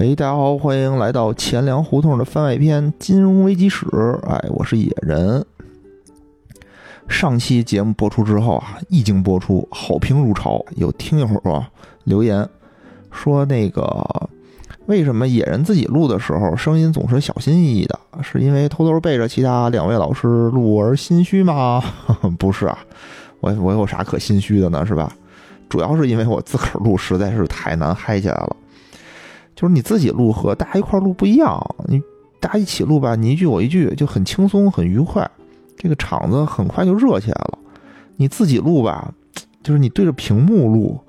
喂，大家好，欢迎来到钱粮胡同的番外篇《金融危机史》。哎，我是野人。上期节目播出之后啊，一经播出，好评如潮。有听友啊留言说，那个为什么野人自己录的时候声音总是小心翼翼的？是因为偷偷背着其他两位老师录而心虚吗？不是啊，我我有啥可心虚的呢？是吧？主要是因为我自个儿录实在是太难嗨起来了。就是你自己录和大家一块录不一样，你大家一起录吧，你一句我一句就很轻松很愉快，这个场子很快就热起来了。你自己录吧，就是你对着屏幕录，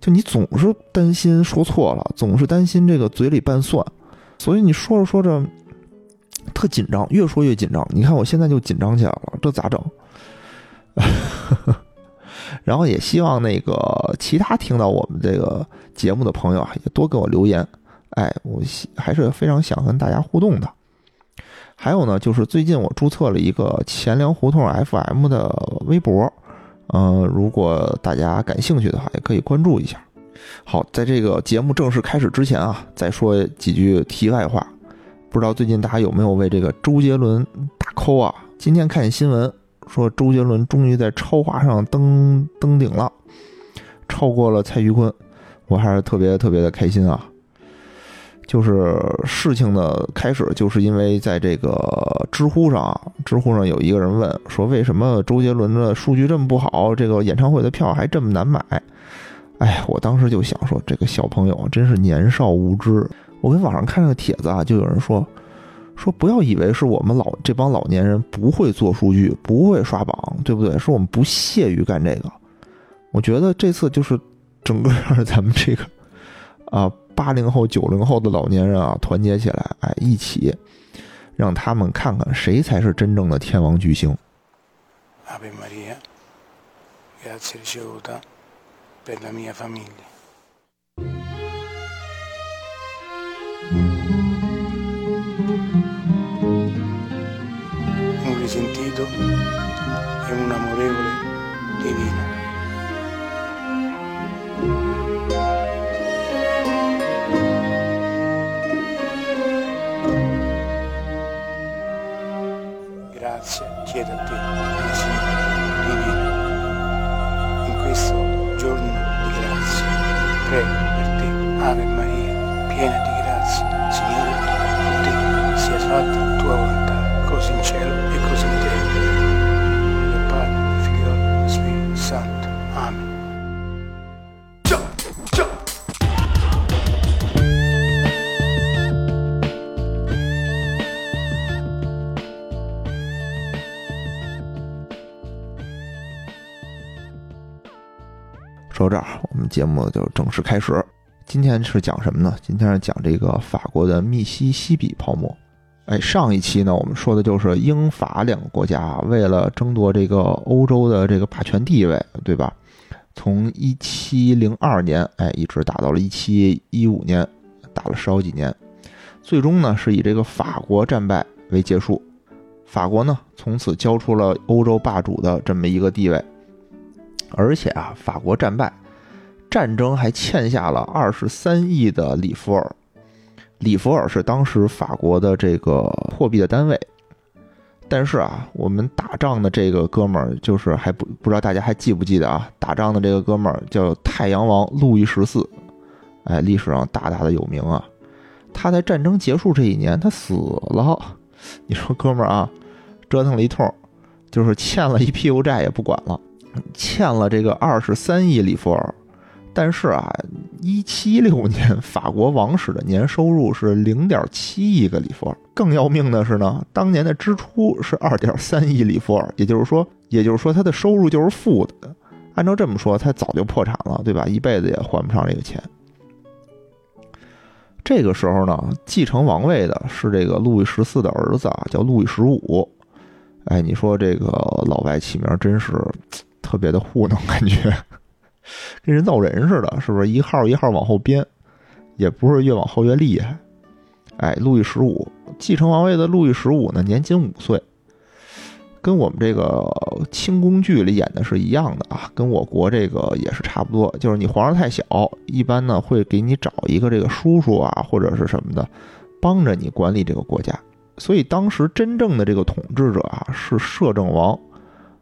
就你总是担心说错了，总是担心这个嘴里拌蒜，所以你说着说着特紧张，越说越紧张。你看我现在就紧张起来了，这咋整？然后也希望那个其他听到我们这个节目的朋友啊，也多给我留言。哎，我还是非常想跟大家互动的。还有呢，就是最近我注册了一个钱粮胡同 FM 的微博，呃，如果大家感兴趣的话，也可以关注一下。好，在这个节目正式开始之前啊，再说几句题外话。不知道最近大家有没有为这个周杰伦打 call 啊？今天看新闻。说周杰伦终于在超话上登登顶了，超过了蔡徐坤，我还是特别特别的开心啊！就是事情的开始，就是因为在这个知乎上，知乎上有一个人问说，为什么周杰伦的数据这么不好，这个演唱会的票还这么难买？哎，我当时就想说，这个小朋友真是年少无知。我跟网上看那个帖子啊，就有人说。说不要以为是我们老这帮老年人不会做数据，不会刷榜，对不对？是我们不屑于干这个。我觉得这次就是整个让咱们这个啊八零后、九零后的老年人啊团结起来，哎，一起让他们看看谁才是真正的天王巨星。sentito e un amorevole divino. Chiedo a te, Signore divino, in questo giorno di grazia. Prego per te, Ave Maria, piena di grazia, Signore, con te sia fatta tua volontà, 节目就正式开始。今天是讲什么呢？今天是讲这个法国的密西西比泡沫。哎，上一期呢，我们说的就是英法两个国家为了争夺这个欧洲的这个霸权地位，对吧？从一七零二年，哎，一直打到了一七一五年，打了十好几年，最终呢是以这个法国战败为结束。法国呢从此交出了欧洲霸主的这么一个地位。而且啊，法国战败，战争还欠下了二十三亿的里弗尔。里弗尔是当时法国的这个货币的单位。但是啊，我们打仗的这个哥们儿，就是还不不知道大家还记不记得啊？打仗的这个哥们儿叫太阳王路易十四，哎，历史上大大的有名啊。他在战争结束这一年，他死了。你说哥们儿啊，折腾了一通，就是欠了一屁股债也不管了。欠了这个二十三亿里弗尔，但是啊，一七六年法国王室的年收入是零点七亿个里弗尔。更要命的是呢，当年的支出是二点三亿里弗尔，也就是说，也就是说他的收入就是负的。按照这么说，他早就破产了，对吧？一辈子也还不上这个钱。这个时候呢，继承王位的是这个路易十四的儿子啊，叫路易十五。哎，你说这个老外起名真是。特别的糊弄，感觉跟人造人似的，是不是一号一号往后编？也不是越往后越厉害。哎，路易十五继承王位的路易十五呢，年仅五岁。跟我们这个清宫剧里演的是一样的啊，跟我国这个也是差不多。就是你皇上太小，一般呢会给你找一个这个叔叔啊，或者是什么的，帮着你管理这个国家。所以当时真正的这个统治者啊是摄政王，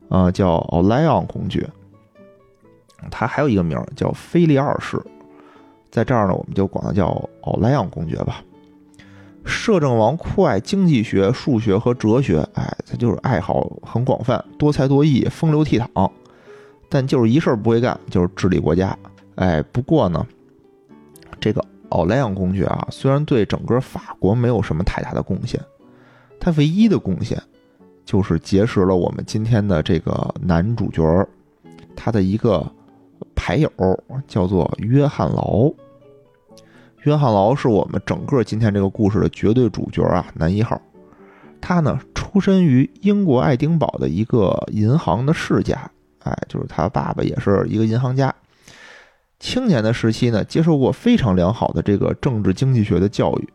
啊叫奥莱昂公爵，他还有一个名儿叫菲利二世，在这儿呢我们就管他叫奥莱昂公爵吧。摄政王酷爱经济学、数学和哲学，哎，他就是爱好很广泛，多才多艺，风流倜傥，但就是一事儿不会干，就是治理国家。哎，不过呢，这个奥莱昂公爵啊，虽然对整个法国没有什么太大的贡献，他唯一的贡献就是结识了我们今天的这个男主角，他的一个牌友叫做约翰劳。约翰劳是我们整个今天这个故事的绝对主角啊，男一号。他呢，出身于英国爱丁堡的一个银行的世家，哎，就是他爸爸也是一个银行家。青年的时期呢，接受过非常良好的这个政治经济学的教育。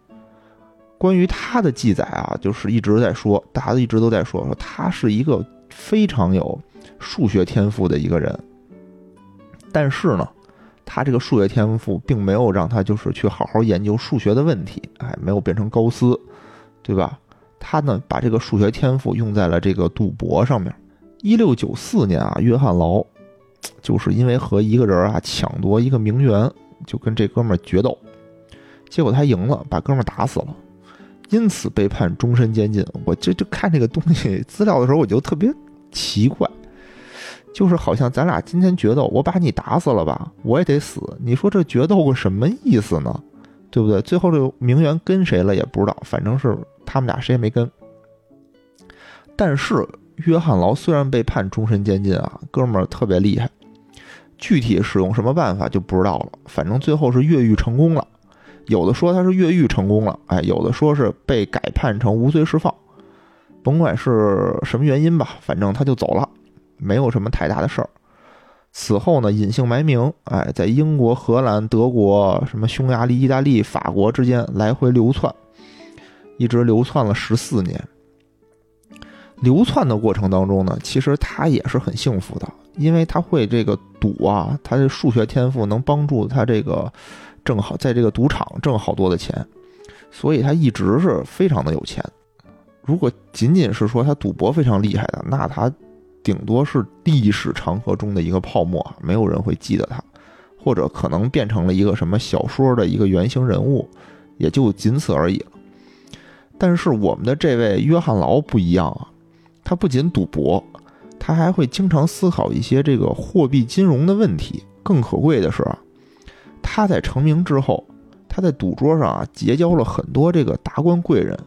关于他的记载啊，就是一直在说，大家一直都在说，说他是一个非常有数学天赋的一个人。但是呢。他这个数学天赋并没有让他就是去好好研究数学的问题，哎，没有变成高斯，对吧？他呢把这个数学天赋用在了这个赌博上面。一六九四年啊，约翰劳就是因为和一个人啊抢夺一个名媛，就跟这哥们儿决斗，结果他赢了，把哥们儿打死了，因此被判终身监禁。我这就看这个东西资料的时候，我就特别奇怪。就是好像咱俩今天决斗，我把你打死了吧，我也得死。你说这决斗个什么意思呢？对不对？最后这个名媛跟谁了也不知道，反正是他们俩谁也没跟。但是约翰劳虽然被判终身监禁啊，哥们儿特别厉害，具体使用什么办法就不知道了。反正最后是越狱成功了，有的说他是越狱成功了，哎，有的说是被改判成无罪释放。甭管是什么原因吧，反正他就走了。没有什么太大的事儿。此后呢，隐姓埋名，哎，在英国、荷兰、德国、什么匈牙利、意大利、法国之间来回流窜，一直流窜了十四年。流窜的过程当中呢，其实他也是很幸福的，因为他会这个赌啊，他的数学天赋能帮助他这个挣好，在这个赌场挣好多的钱，所以他一直是非常的有钱。如果仅仅是说他赌博非常厉害的，那他。顶多是历史长河中的一个泡沫，没有人会记得他，或者可能变成了一个什么小说的一个原型人物，也就仅此而已了。但是我们的这位约翰劳不一样啊，他不仅赌博，他还会经常思考一些这个货币金融的问题。更可贵的是，他在成名之后，他在赌桌上啊结交了很多这个达官贵人，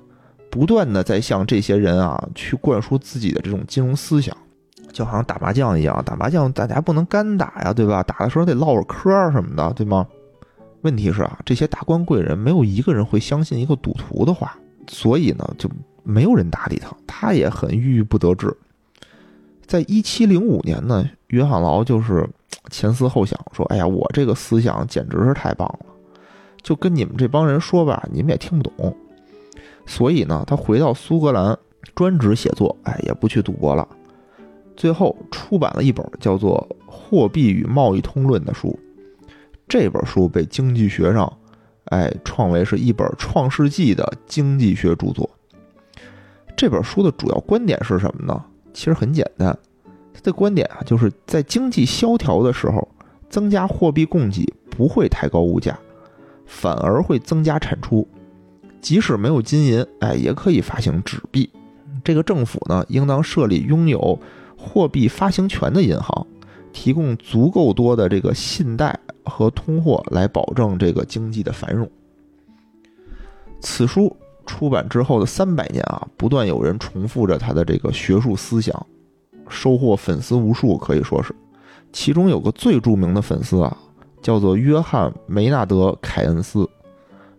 不断的在向这些人啊去灌输自己的这种金融思想。就好像打麻将一样，打麻将大家不能干打呀，对吧？打的时候得唠会嗑什么的，对吗？问题是啊，这些达官贵人没有一个人会相信一个赌徒的话，所以呢，就没有人搭理他，他也很郁郁不得志。在一七零五年呢，约翰劳就是前思后想，说：“哎呀，我这个思想简直是太棒了，就跟你们这帮人说吧，你们也听不懂。”所以呢，他回到苏格兰专职写作，哎，也不去赌博了。最后出版了一本叫做《货币与贸易通论》的书，这本书被经济学上，哎，创为是一本创世纪的经济学著作。这本书的主要观点是什么呢？其实很简单，他的观点啊，就是在经济萧条的时候，增加货币供给不会抬高物价，反而会增加产出。即使没有金银，哎，也可以发行纸币。这个政府呢，应当设立拥有。货币发行权的银行，提供足够多的这个信贷和通货来保证这个经济的繁荣。此书出版之后的三百年啊，不断有人重复着他的这个学术思想，收获粉丝无数，可以说是。其中有个最著名的粉丝啊，叫做约翰梅纳德·凯恩斯。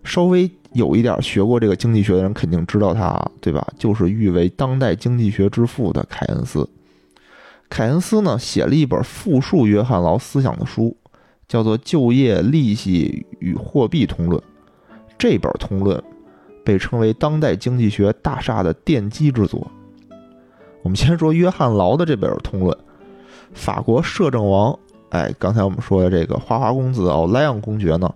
稍微有一点学过这个经济学的人肯定知道他啊，对吧？就是誉为当代经济学之父的凯恩斯。凯恩斯呢写了一本复述约翰劳思想的书，叫做《就业、利息与货币通论》。这本通论被称为当代经济学大厦的奠基之作。我们先说约翰劳的这本通论，法国摄政王，哎，刚才我们说的这个花花公子奥莱昂公爵呢，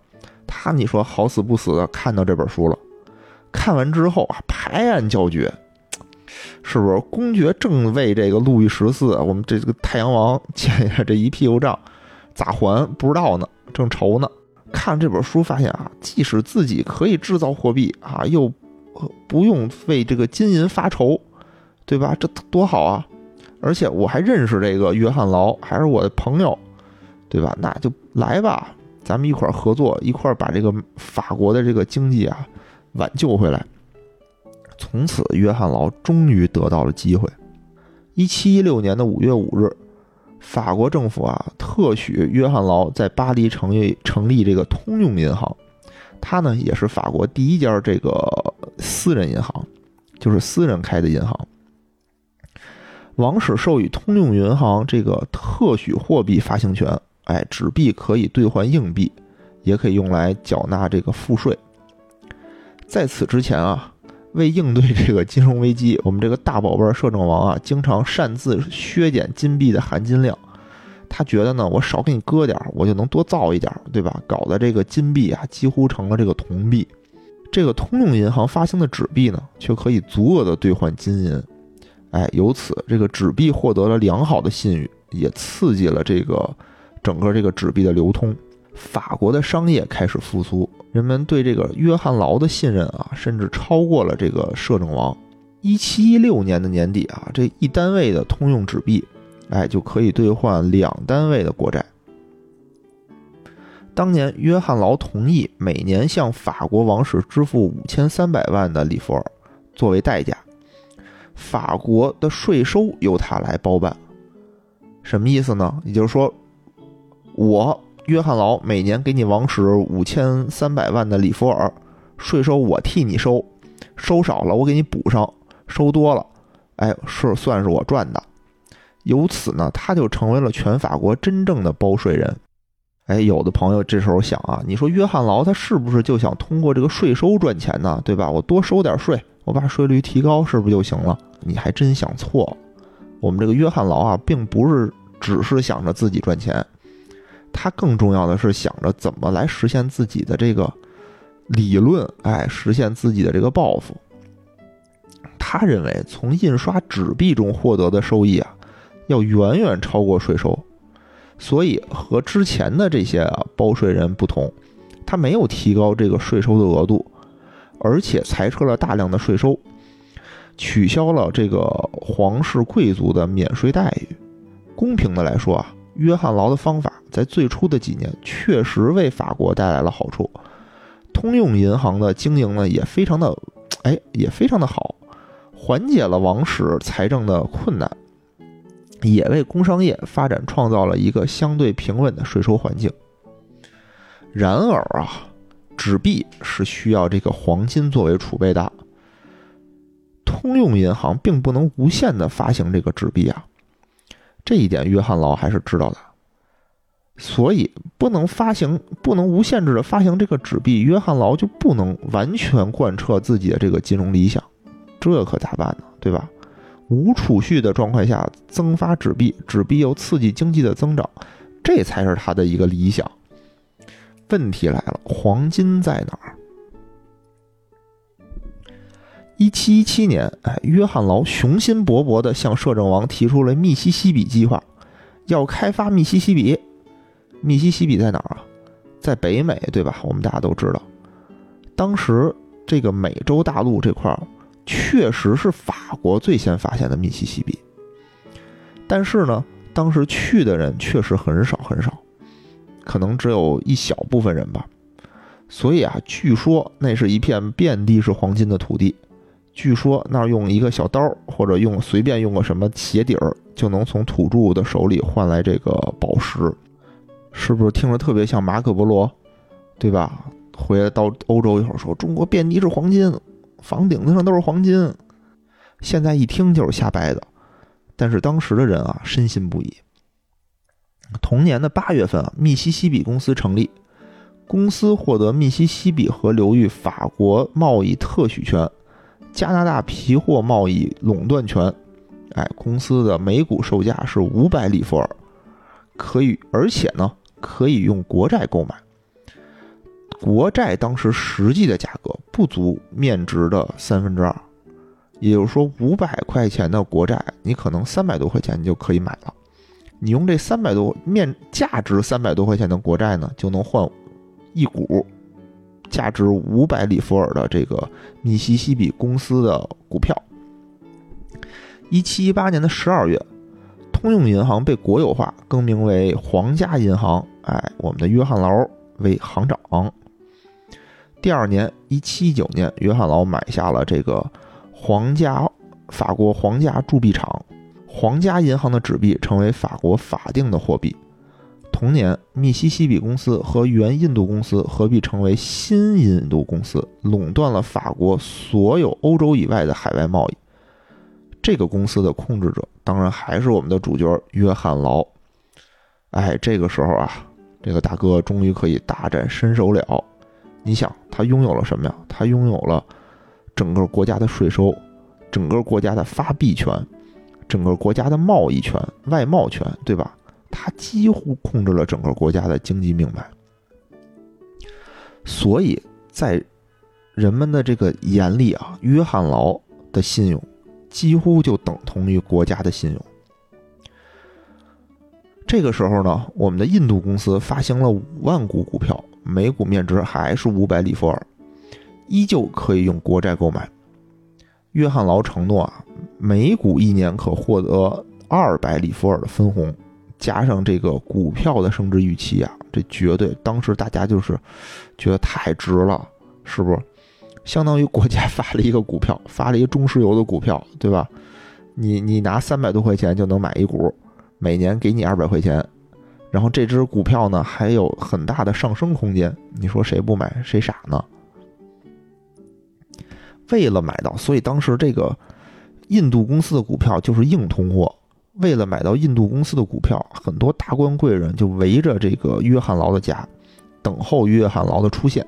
他你说好死不死的看到这本书了，看完之后啊，拍案叫绝，是不是？公爵正为这个路易十四，我们这个太阳王 欠下这一屁股账，咋还不知道呢？正愁呢。看这本书发现啊，即使自己可以制造货币啊，又不用为这个金银发愁，对吧？这多好啊！而且我还认识这个约翰劳，还是我的朋友，对吧？那就来吧，咱们一块儿合作，一块儿把这个法国的这个经济啊挽救回来。从此，约翰劳终于得到了机会。一七一六年的五月五日。法国政府啊，特许约翰劳在巴黎成立成立这个通用银行，它呢也是法国第一家这个私人银行，就是私人开的银行。王室授予通用银行这个特许货币发行权，哎，纸币可以兑换硬币，也可以用来缴纳这个赋税。在此之前啊。为应对这个金融危机，我们这个大宝贝摄政王啊，经常擅自削减金币的含金量。他觉得呢，我少给你搁点，我就能多造一点，对吧？搞得这个金币啊，几乎成了这个铜币。这个通用银行发行的纸币呢，却可以足额的兑换金银。哎，由此这个纸币获得了良好的信誉，也刺激了这个整个这个纸币的流通。法国的商业开始复苏，人们对这个约翰劳的信任啊，甚至超过了这个摄政王。一七一六年的年底啊，这一单位的通用纸币，哎，就可以兑换两单位的国债。当年约翰劳同意每年向法国王室支付五千三百万的里弗尔作为代价，法国的税收由他来包办。什么意思呢？也就是说，我。约翰劳每年给你王室五千三百万的里弗尔税收，我替你收，收少了我给你补上，收多了，哎，是算是我赚的。由此呢，他就成为了全法国真正的包税人。哎，有的朋友这时候想啊，你说约翰劳他是不是就想通过这个税收赚钱呢？对吧？我多收点税，我把税率提高，是不是就行了？你还真想错了。我们这个约翰劳啊，并不是只是想着自己赚钱。他更重要的是想着怎么来实现自己的这个理论，哎，实现自己的这个抱负。他认为从印刷纸币中获得的收益啊，要远远超过税收，所以和之前的这些啊包税人不同，他没有提高这个税收的额度，而且裁撤了大量的税收，取消了这个皇室贵族的免税待遇。公平的来说啊。约翰劳的方法在最初的几年确实为法国带来了好处，通用银行的经营呢也非常的，哎，也非常的好，缓解了王室财政的困难，也为工商业发展创造了一个相对平稳的税收环境。然而啊，纸币是需要这个黄金作为储备的，通用银行并不能无限的发行这个纸币啊。这一点，约翰劳还是知道的，所以不能发行，不能无限制的发行这个纸币，约翰劳就不能完全贯彻自己的这个金融理想，这可咋办呢？对吧？无储蓄的状况下增发纸币，纸币又刺激经济的增长，这才是他的一个理想。问题来了，黄金在哪儿？一七一七年，哎，约翰劳雄心勃勃地向摄政王提出了密西西比计划，要开发密西西比。密西西比在哪儿啊？在北美，对吧？我们大家都知道，当时这个美洲大陆这块儿确实是法国最先发现的密西西比，但是呢，当时去的人确实很少很少，可能只有一小部分人吧。所以啊，据说那是一片遍地是黄金的土地。据说那儿用一个小刀，或者用随便用个什么鞋底儿，就能从土著的手里换来这个宝石，是不是听着特别像马可波罗，对吧？回来到欧洲一会说中国遍地是黄金，房顶子上都是黄金，现在一听就是瞎掰的。但是当时的人啊，深信不疑。同年的八月份啊，密西西比公司成立，公司获得密西西比河流域法国贸易特许权。加拿大皮货贸易垄断权，哎，公司的每股售价是五百里弗尔，可以，而且呢，可以用国债购买。国债当时实际的价格不足面值的三分之二，也就是说，五百块钱的国债，你可能三百多块钱你就可以买了。你用这三百多面价值三百多块钱的国债呢，就能换一股价值五百里弗尔的这个密西西比公司的股票。一七一八年的十二月，通用银行被国有化，更名为皇家银行。哎，我们的约翰劳为行长。第二年，一七一九年，约翰劳买下了这个皇家法国皇家铸币厂，皇家银行的纸币成为法国法定的货币。同年，密西西比公司和原印度公司合并成为新印度公司，垄断了法国所有欧洲以外的海外贸易。这个公司的控制者当然还是我们的主角约翰劳。哎，这个时候啊，这个大哥终于可以大展身手了。你想，他拥有了什么呀？他拥有了整个国家的税收，整个国家的发币权，整个国家的贸易权、外贸权，对吧？他几乎控制了整个国家的经济命脉。所以在人们的这个眼里啊，约翰劳的信用几乎就等同于国家的信用。这个时候呢，我们的印度公司发行了五万股股票。每股面值还是五百里弗尔，依旧可以用国债购买。约翰劳承诺啊，每股一年可获得二百里弗尔的分红，加上这个股票的升值预期啊，这绝对当时大家就是觉得太值了，是不是？相当于国家 发了一个股票，发了一个中石油的股票，对吧？你你拿三百多块钱就能买一股，每年给你二百块钱。然后这只股票呢还有很大的上升空间，你说谁不买谁傻呢？为了买到，所以当时这个印度公司的股票就是硬通货。为了买到印度公司的股票，很多达官贵人就围着这个约翰劳的家，等候约翰劳的出现。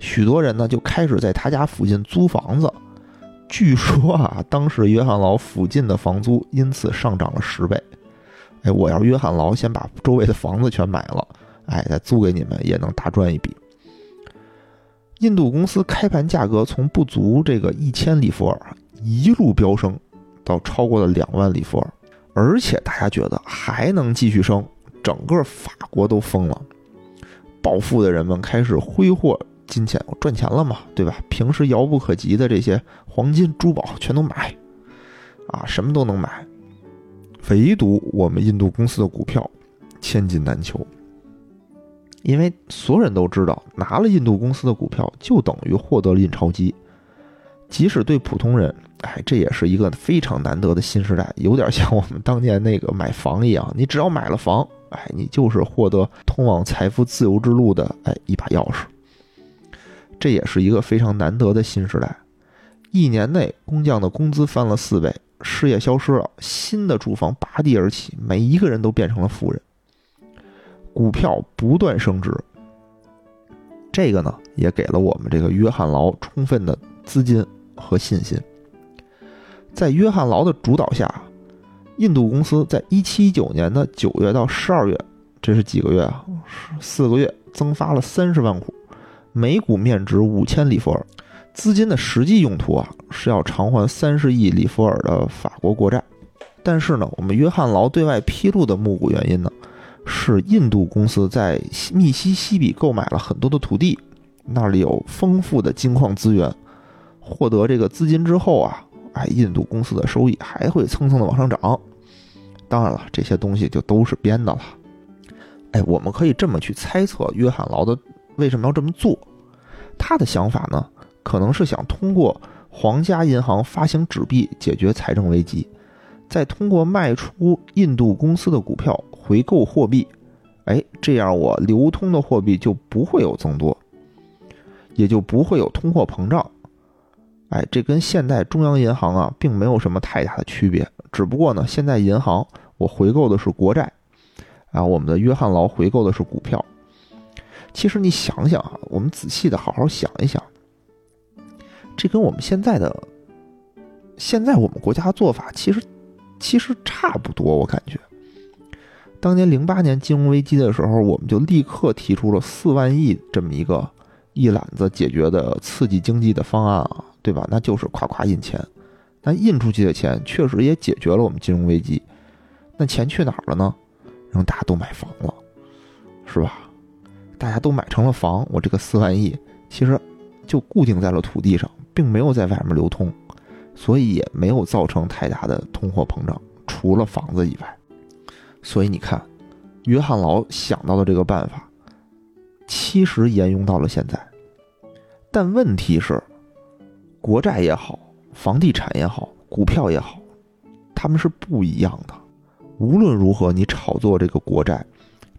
许多人呢就开始在他家附近租房子。据说啊，当时约翰劳附近的房租因此上涨了十倍。哎，我要是约翰劳先把周围的房子全买了，哎，再租给你们也能大赚一笔。印度公司开盘价格从不足这个一千里弗尔一路飙升，到超过了两万里弗尔，而且大家觉得还能继续升，整个法国都疯了，暴富的人们开始挥霍金钱赚钱了嘛，对吧？平时遥不可及的这些黄金珠宝全都买，啊，什么都能买。唯独我们印度公司的股票千金难求，因为所有人都知道，拿了印度公司的股票就等于获得了印钞机。即使对普通人，哎，这也是一个非常难得的新时代，有点像我们当年那个买房一样。你只要买了房，哎，你就是获得通往财富自由之路的哎一把钥匙。这也是一个非常难得的新时代。一年内，工匠的工资翻了四倍。事业消失了，新的住房拔地而起，每一个人都变成了富人。股票不断升值，这个呢也给了我们这个约翰劳充分的资金和信心。在约翰劳的主导下，印度公司在一七一九年的九月到十二月，这是几个月啊？四个月，增发了三十万股，每股面值五千里弗尔。资金的实际用途啊，是要偿还三十亿里弗尔的法国国债。但是呢，我们约翰劳对外披露的募股原因呢，是印度公司在密西西比购买了很多的土地，那里有丰富的金矿资源。获得这个资金之后啊，哎，印度公司的收益还会蹭蹭的往上涨。当然了，这些东西就都是编的了。哎，我们可以这么去猜测约翰劳的为什么要这么做，他的想法呢？可能是想通过皇家银行发行纸币解决财政危机，再通过卖出印度公司的股票回购货币，哎，这样我流通的货币就不会有增多，也就不会有通货膨胀。哎，这跟现代中央银行啊并没有什么太大的区别，只不过呢，现在银行我回购的是国债，啊，我们的约翰劳回购的是股票。其实你想想啊，我们仔细的好好想一想。这跟我们现在的，现在我们国家做法其实其实差不多，我感觉。当年零八年金融危机的时候，我们就立刻提出了四万亿这么一个一揽子解决的刺激经济的方案啊，对吧？那就是夸夸印钱，那印出去的钱确实也解决了我们金融危机。那钱去哪儿了呢？让大家都买房了，是吧？大家都买成了房，我这个四万亿其实就固定在了土地上，并没有在外面流通，所以也没有造成太大的通货膨胀，除了房子以外。所以你看，约翰劳想到的这个办法，其实沿用到了现在。但问题是，国债也好，房地产也好，股票也好，他们是不一样的。无论如何，你炒作这个国债，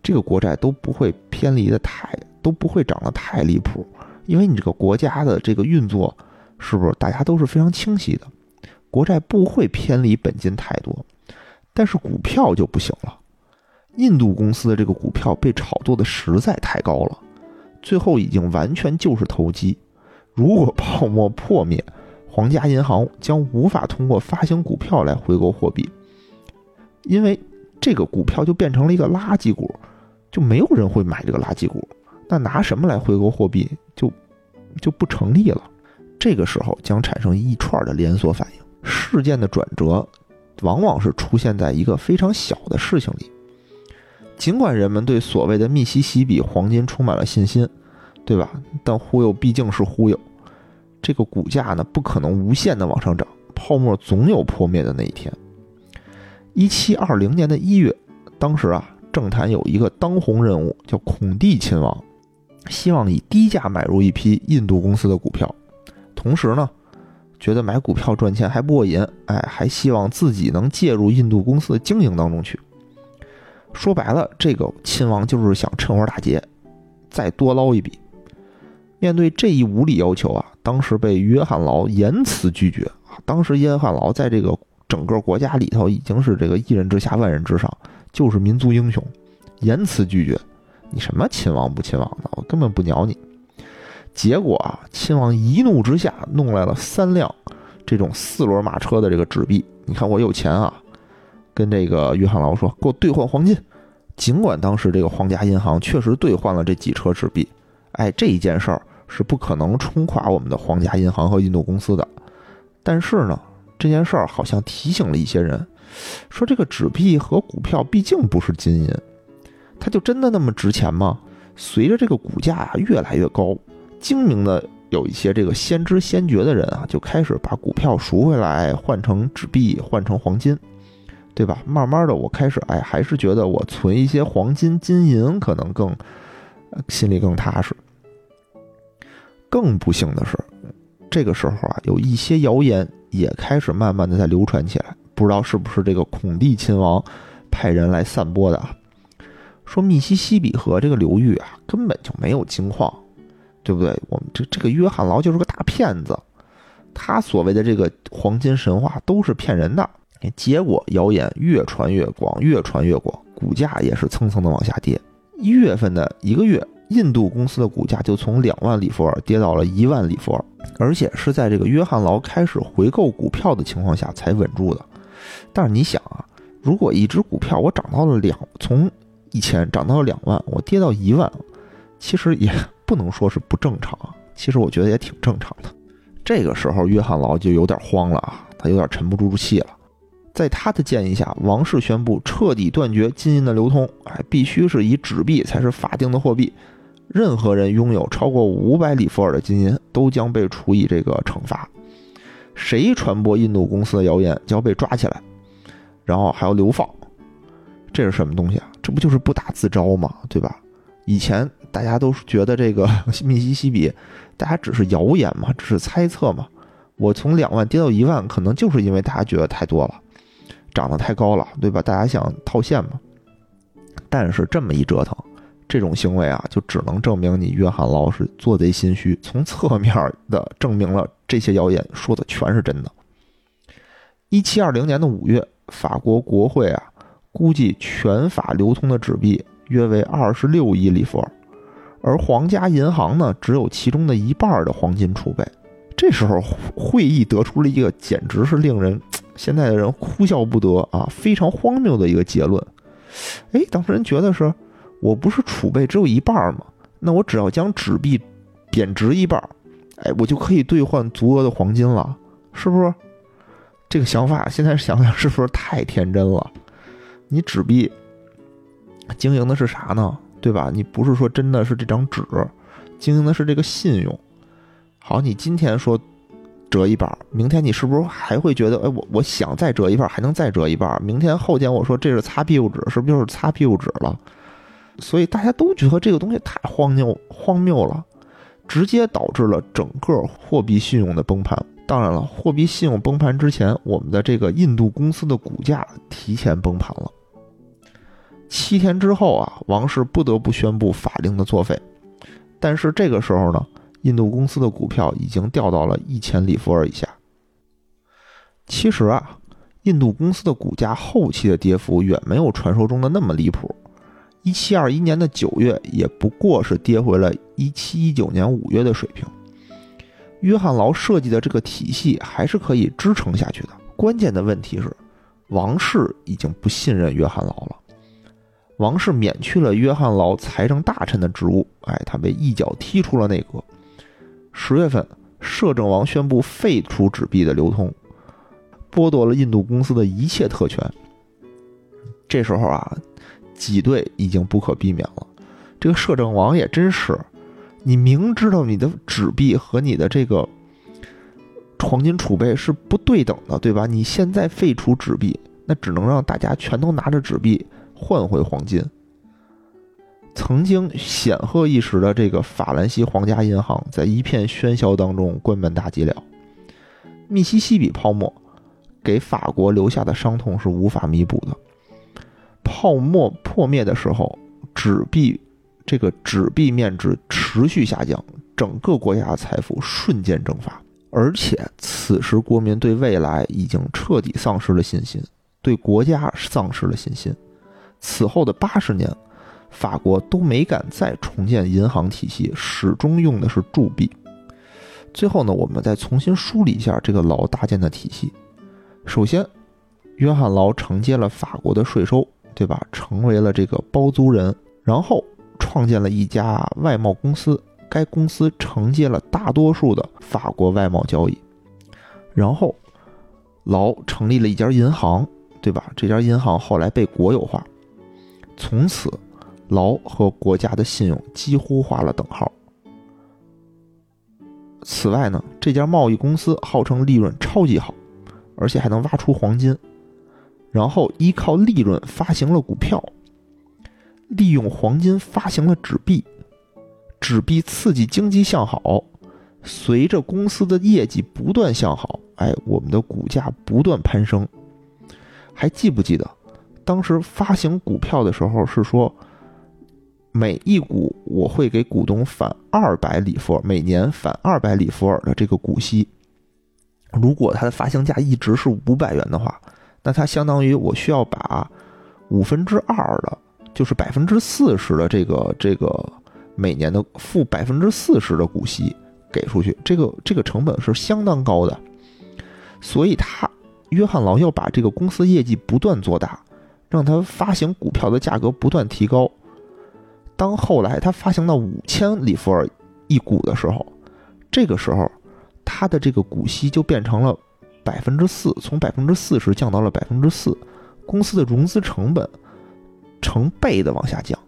这个国债都不会偏离的太，都不会涨得太离谱，因为你这个国家的这个运作，是不是大家都是非常清晰的？国债不会偏离本金太多，但是股票就不行了。印度公司的这个股票被炒作的实在太高了，最后已经完全就是投机。如果泡沫破灭，皇家银行将无法通过发行股票来回购货币。因为这个股票就变成了一个垃圾股，就没有人会买这个垃圾股。那拿什么来回购货币就就不成立了。这个时候将产生一串的连锁反应。事件的转折往往是出现在一个非常小的事情里。尽管人们对所谓的密西西比黄金充满了信心，对吧？但忽悠毕竟是忽悠。这个股价呢，不可能无限的往上涨，泡沫总有破灭的那一天。一七二零年的一月，当时啊，政坛有一个当红人物叫孔蒂亲王，希望以低价买入一批印度公司的股票，同时呢，觉得买股票赚钱还不过瘾，哎，还希望自己能介入印度公司的经营当中去。说白了，这个亲王就是想趁火打劫，再多捞一笔。面对这一无理要求啊，当时被约翰劳严词拒绝啊。当时约翰劳在这个。整个国家里头已经是这个一人之下万人之上，就是民族英雄，严词拒绝。你什么亲王不亲王的，我根本不鸟你。结果啊，亲王一怒之下弄来了三辆这种四轮马车的这个纸币。你看我有钱啊，跟这个约翰劳说，给我兑换黄金。尽管当时这个皇家银行确实兑换了这几车纸币，哎，这一件事儿是不可能冲垮我们的皇家银行和印度公司的。但是呢。这件事儿好像提醒了一些人，说这个纸币和股票毕竟不是金银，它就真的那么值钱吗？随着这个股价啊越来越高，精明的有一些这个先知先觉的人啊，就开始把股票赎回来，换成纸币，换成黄金，对吧？慢慢的，我开始哎，还是觉得我存一些黄金、金银可能更心里更踏实。更不幸的是，这个时候啊，有一些谣言。也开始慢慢的在流传起来，不知道是不是这个孔蒂亲王派人来散播的啊？说密西西比河这个流域啊根本就没有金矿，对不对？我们这这个约翰劳就是个大骗子，他所谓的这个黄金神话都是骗人的。结果谣言越传越广，越传越广，股价也是蹭蹭的往下跌。一月份的一个月。印度公司的股价就从两万里弗尔跌到了一万里弗尔，而且是在这个约翰劳开始回购股票的情况下才稳住的。但是你想啊，如果一只股票我涨到了两，从一千涨到了两万，我跌到一万，其实也不能说是不正常，其实我觉得也挺正常的。这个时候约翰劳就有点慌了啊，他有点沉不住气了。在他的建议下，王室宣布彻底断绝金银的流通，哎，必须是以纸币才是法定的货币。任何人拥有超过五百里弗尔的金银，都将被处以这个惩罚。谁传播印度公司的谣言，就要被抓起来，然后还要流放。这是什么东西啊？这不就是不打自招吗？对吧？以前大家都觉得这个 密西西比，大家只是谣言嘛，只是猜测嘛。我从两万跌到一万，可能就是因为大家觉得太多了，涨得太高了，对吧？大家想套现嘛。但是这么一折腾。这种行为啊，就只能证明你约翰劳是做贼心虚，从侧面的证明了这些谣言说的全是真的。一七二零年的五月，法国国会啊估计全法流通的纸币约为二十六亿里弗尔，而皇家银行呢只有其中的一半的黄金储备。这时候会议得出了一个简直是令人现在的人哭笑不得啊，非常荒谬的一个结论。哎，当事人觉得是，我不是储备只有一半吗？那我只要将纸币贬值一半，哎，我就可以兑换足额的黄金了，是不是？这个想法现在想想是不是太天真了？你纸币经营的是啥呢？对吧？你不是说真的是这张纸，经营的是这个信用。好，你今天说折一半，明天你是不是还会觉得，哎，我我想再折一半，还能再折一半？明天后天我说这是擦屁股纸，是不是就是擦屁股纸了？所以大家都觉得这个东西太荒谬荒谬了，直接导致了整个货币信用的崩盘。当然了，货币信用崩盘之前，我们的这个印度公司的股价提前崩盘了。七天之后啊，王室不得不宣布法令的作废。但是这个时候呢，印度公司的股票已经掉到了一千里弗尔以下。其实啊，印度公司的股价后期的跌幅远没有传说中的那么离谱。一七二一年的九月，也不过是跌回了一七一九年五月的水平。约翰劳设计的这个体系还是可以支撑下去的。关键的问题是，王室已经不信任约翰劳了。王室免去了约翰劳财政大臣的职务，哎，他被一脚踢出了内阁。十月份，摄政王宣布废除纸币的流通，剥夺了印度公司的一切特权。这时候啊，挤兑已经不可避免了。这个摄政王也真是。你明知道你的纸币和你的这个黄金储备是不对等的，对吧？你现在废除纸币，那只能让大家全都拿着纸币换回黄金。曾经显赫一时的这个法兰西皇家银行，在一片喧嚣当中关门大吉了。密西西比泡沫给法国留下的伤痛是无法弥补的。泡沫破灭的时候，纸币。这个纸币面值持续下降，整个国家的财富瞬间蒸发，而且此时国民对未来已经彻底丧失了信心，对国家丧失了信心。此后的八十年，法国都没敢再重建银行体系，始终用的是铸币。最后呢，我们再重新梳理一下这个劳搭建的体系。首先，约翰劳承接了法国的税收，对吧？成为了这个包租人，然后。创建了一家外贸公司，该公司承接了大多数的法国外贸交易。然后，劳成立了一家银行，对吧？这家银行后来被国有化，从此，劳和国家的信用几乎画了等号。此外呢，这家贸易公司号称利润超级好，而且还能挖出黄金，然后依靠利润发行了股票。利用黄金发行了纸币，纸币刺激经济向好，随着公司的业绩不断向好，哎，我们的股价不断攀升。还记不记得，当时发行股票的时候是说，每一股我会给股东返二百里弗尔，每年返二百里弗尔的这个股息。如果它的发行价一直是五百元的话，那它相当于我需要把五分之二的。就是百分之四十的这个这个每年的付百分之四十的股息给出去，这个这个成本是相当高的，所以他约翰劳要把这个公司业绩不断做大，让他发行股票的价格不断提高。当后来他发行到五千里弗尔一股的时候，这个时候他的这个股息就变成了百分之四，从百分之四十降到了百分之四，公司的融资成本。成倍的往下降，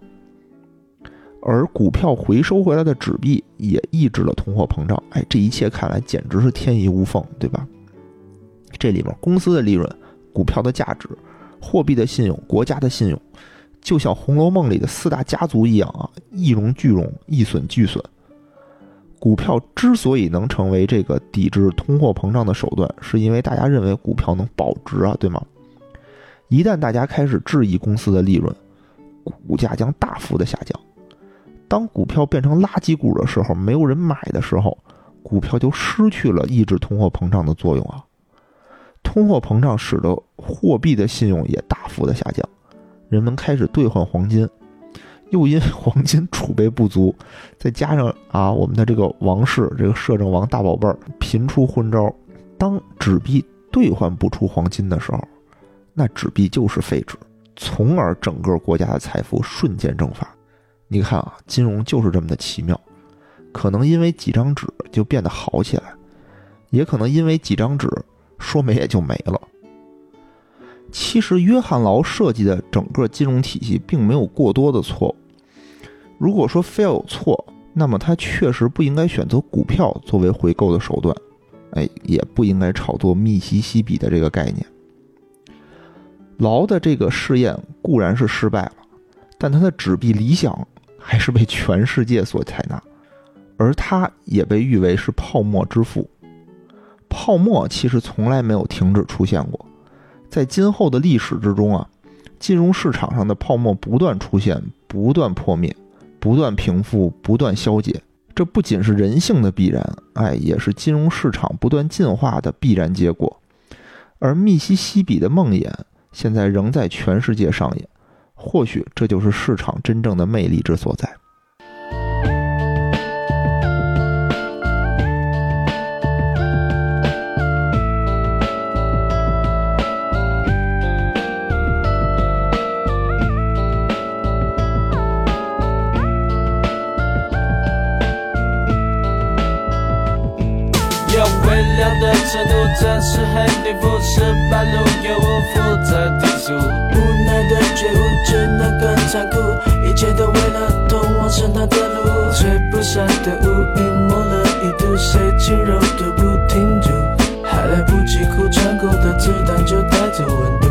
而股票回收回来的纸币也抑制了通货膨胀。哎，这一切看来简直是天衣无缝，对吧？这里面公司的利润、股票的价值、货币的信用、国家的信用，就像《红楼梦》里的四大家族一样啊，一荣俱荣，一损俱损。股票之所以能成为这个抵制通货膨胀的手段，是因为大家认为股票能保值啊，对吗？一旦大家开始质疑公司的利润，股价将大幅的下降。当股票变成垃圾股的时候，没有人买的时候，股票就失去了抑制通货膨胀的作用啊。通货膨胀使得货币的信用也大幅的下降，人们开始兑换黄金，又因黄金储备不足，再加上啊我们的这个王室这个摄政王大宝贝儿频出昏招，当纸币。兑换不出黄金的时候，那纸币就是废纸，从而整个国家的财富瞬间蒸发。你看啊，金融就是这么的奇妙，可能因为几张纸就变得好起来，也可能因为几张纸说没也就没了。其实，约翰劳设计的整个金融体系并没有过多的错误。如果说非要有错，那么他确实不应该选择股票作为回购的手段，哎，也不应该炒作密西西比的这个概念。劳的这个试验固然是失败了，但他的纸币理想还是被全世界所采纳，而他也被誉为是泡沫之父。泡沫其实从来没有停止出现过。在今后的历史之中啊，金融市场上的泡沫不断出现、不断破灭、不断平复、不断消解，这不仅是人性的必然，哎，也是金融市场不断进化的必然结果。而密西西比的梦魇现在仍在全世界上演，或许这就是市场真正的魅力之所在。的程度真是很颠覆，十八路有无负责提速，无奈的觉悟只能更残酷，一切都为了通往神坛的路，吹不散的乌云抹了一度，谁轻柔都不停住，还来不及哭，穿过的子弹就带走温度。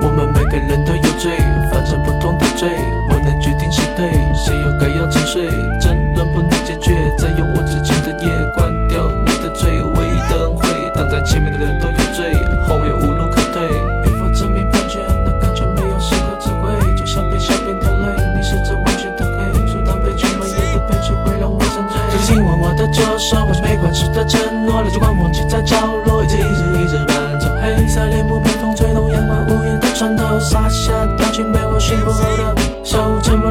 我们每个人都有罪，犯着不同的罪，我能决定谁对，谁又该要沉睡，前面的人都有罪，后面无路可退。与否证明判决，那感觉没有适可指挥，就像被下边的泪，你是这完全的黑，阻挡悲剧蔓延的悲剧会让我沉醉。这个紧握我的左手，我是没关系的承诺，泪珠光忘记在角落，一直一直一直伴奏。黑色帘幕被风吹动，阳光无言的穿透，洒下表情被我驯服后的手，沉默